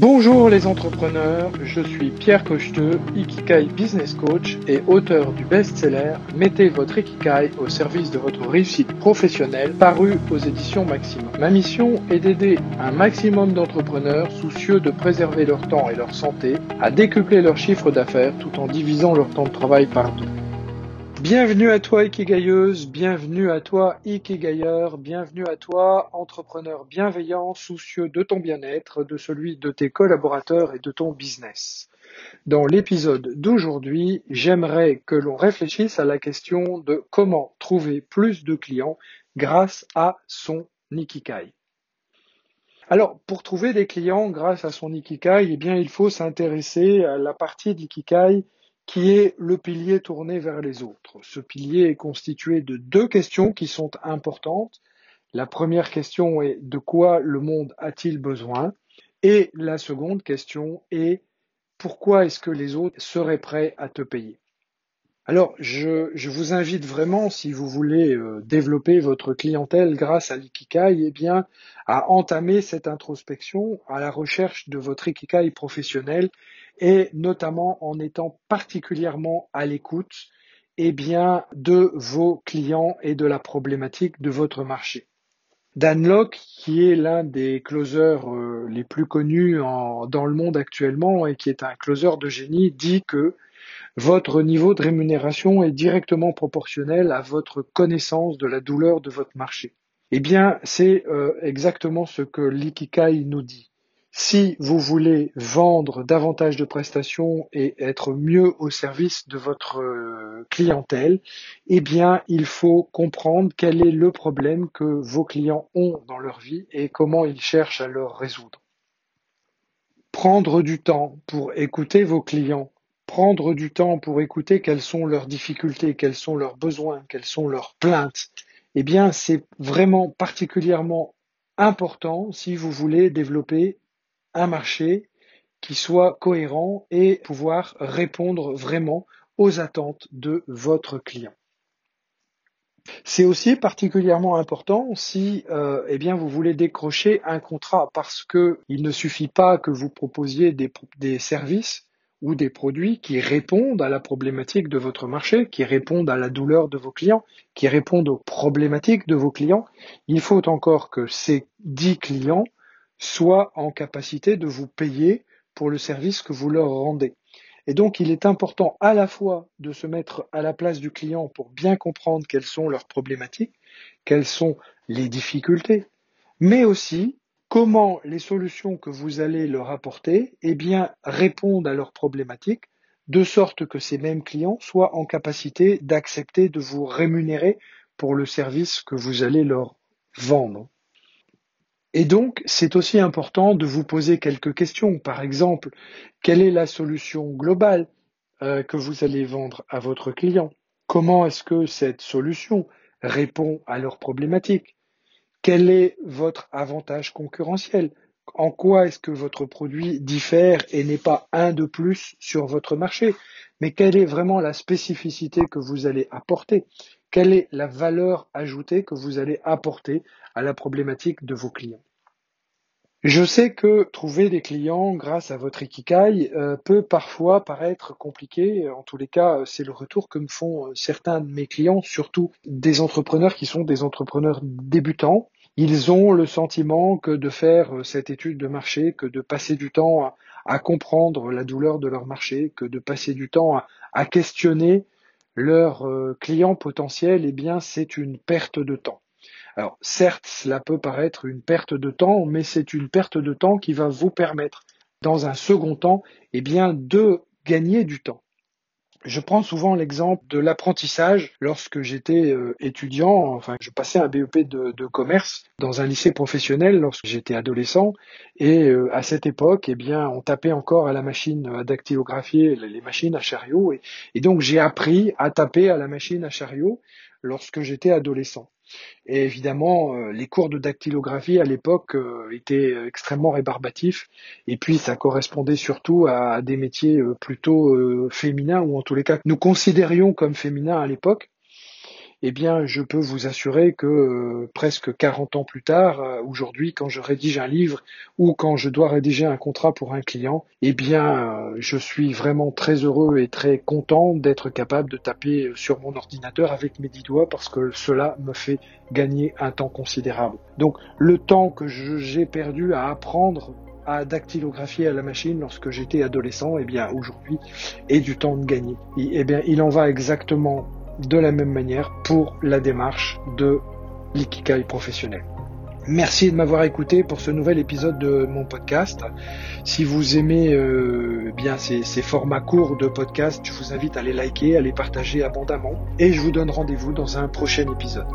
Bonjour les entrepreneurs, je suis Pierre Cocheteux, Ikikai Business Coach et auteur du best-seller Mettez votre Ikikai au service de votre réussite professionnelle paru aux éditions Maximum. Ma mission est d'aider un maximum d'entrepreneurs soucieux de préserver leur temps et leur santé à décupler leur chiffre d'affaires tout en divisant leur temps de travail par deux. Bienvenue à toi Ikigailleuse, bienvenue à toi Ikigailleur, bienvenue à toi entrepreneur bienveillant, soucieux de ton bien-être, de celui de tes collaborateurs et de ton business. Dans l'épisode d'aujourd'hui, j'aimerais que l'on réfléchisse à la question de comment trouver plus de clients grâce à son Ikigai. Alors, pour trouver des clients grâce à son Ikigai, eh bien, il faut s'intéresser à la partie d'Ikigai qui est le pilier tourné vers les autres. Ce pilier est constitué de deux questions qui sont importantes. La première question est de quoi le monde a-t-il besoin? Et la seconde question est pourquoi est-ce que les autres seraient prêts à te payer? Alors, je, vous invite vraiment, si vous voulez euh, développer votre clientèle grâce à l'ikikai, eh bien, à entamer cette introspection à la recherche de votre ikikai professionnel et notamment en étant particulièrement à l'écoute, eh bien, de vos clients et de la problématique de votre marché. Dan Locke, qui est l'un des closers euh, les plus connus dans le monde actuellement et qui est un closer de génie, dit que votre niveau de rémunération est directement proportionnel à votre connaissance de la douleur de votre marché. Eh bien, c'est euh, exactement ce que l'ikikai nous dit. Si vous voulez vendre davantage de prestations et être mieux au service de votre euh, clientèle, eh bien, il faut comprendre quel est le problème que vos clients ont dans leur vie et comment ils cherchent à le résoudre. Prendre du temps pour écouter vos clients prendre du temps pour écouter quelles sont leurs difficultés, quels sont leurs besoins, quelles sont leurs plaintes, eh bien, c'est vraiment particulièrement important si vous voulez développer un marché qui soit cohérent et pouvoir répondre vraiment aux attentes de votre client. C'est aussi particulièrement important si euh, eh bien vous voulez décrocher un contrat parce que il ne suffit pas que vous proposiez des services ou des produits qui répondent à la problématique de votre marché, qui répondent à la douleur de vos clients, qui répondent aux problématiques de vos clients, il faut encore que ces dix clients soient en capacité de vous payer pour le service que vous leur rendez. Et donc, il est important à la fois de se mettre à la place du client pour bien comprendre quelles sont leurs problématiques, quelles sont les difficultés, mais aussi comment les solutions que vous allez leur apporter eh bien, répondent à leurs problématiques, de sorte que ces mêmes clients soient en capacité d'accepter de vous rémunérer pour le service que vous allez leur vendre. Et donc, c'est aussi important de vous poser quelques questions. Par exemple, quelle est la solution globale euh, que vous allez vendre à votre client? Comment est-ce que cette solution répond à leurs problématiques? Quel est votre avantage concurrentiel? En quoi est-ce que votre produit diffère et n'est pas un de plus sur votre marché? Mais quelle est vraiment la spécificité que vous allez apporter? Quelle est la valeur ajoutée que vous allez apporter à la problématique de vos clients? Je sais que trouver des clients grâce à votre Ikikai euh, peut parfois paraître compliqué. En tous les cas, c'est le retour que me font euh, certains de mes clients, surtout des entrepreneurs qui sont des entrepreneurs débutants. Ils ont le sentiment que de faire euh, cette étude de marché, que de passer du temps à, comprendre la douleur de leur marché, que de passer du temps à, questionner leurs clients potentiels, eh bien, c'est une perte de temps. Alors certes, cela peut paraître une perte de temps, mais c'est une perte de temps qui va vous permettre, dans un second temps, eh bien, de gagner du temps. Je prends souvent l'exemple de l'apprentissage. Lorsque j'étais euh, étudiant, enfin, je passais un BEP de, commerce dans un lycée professionnel lorsque j'étais adolescent. Et euh, à cette époque, eh bien, on tapait encore à la machine à dactylographier les machines à chariot. et donc, j'ai appris à taper à la machine à chariot lorsque j'étais adolescent. Et évidemment, euh, les cours de dactylographie à l'époque euh, étaient extrêmement rébarbatifs. Et puis, ça correspondait surtout à, des métiers euh, plutôt féminins, ou en tous les cas nous considérions comme féminins à l'époque. Eh bien, je peux vous assurer que euh, presque 40 ans plus tard, euh, aujourd'hui, quand je rédige un livre ou quand je dois rédiger un contrat pour un client, eh bien, euh, je suis vraiment très heureux et très content d'être capable de taper sur mon ordinateur avec mes dix doigts parce que cela me fait gagner un temps considérable. Donc, le temps que j'ai perdu à apprendre à dactylographier à la machine lorsque j'étais adolescent, eh bien aujourd'hui est du temps de gagner. Et, eh bien, il en va exactement de la même manière pour la démarche de l'ikikai professionnel. Merci de m'avoir écouté pour ce nouvel épisode de mon podcast. Si vous aimez euh, bien ces, ces, formats courts de podcast, je vous invite à les liker, à les partager abondamment et je vous donne rendez-vous dans un prochain épisode.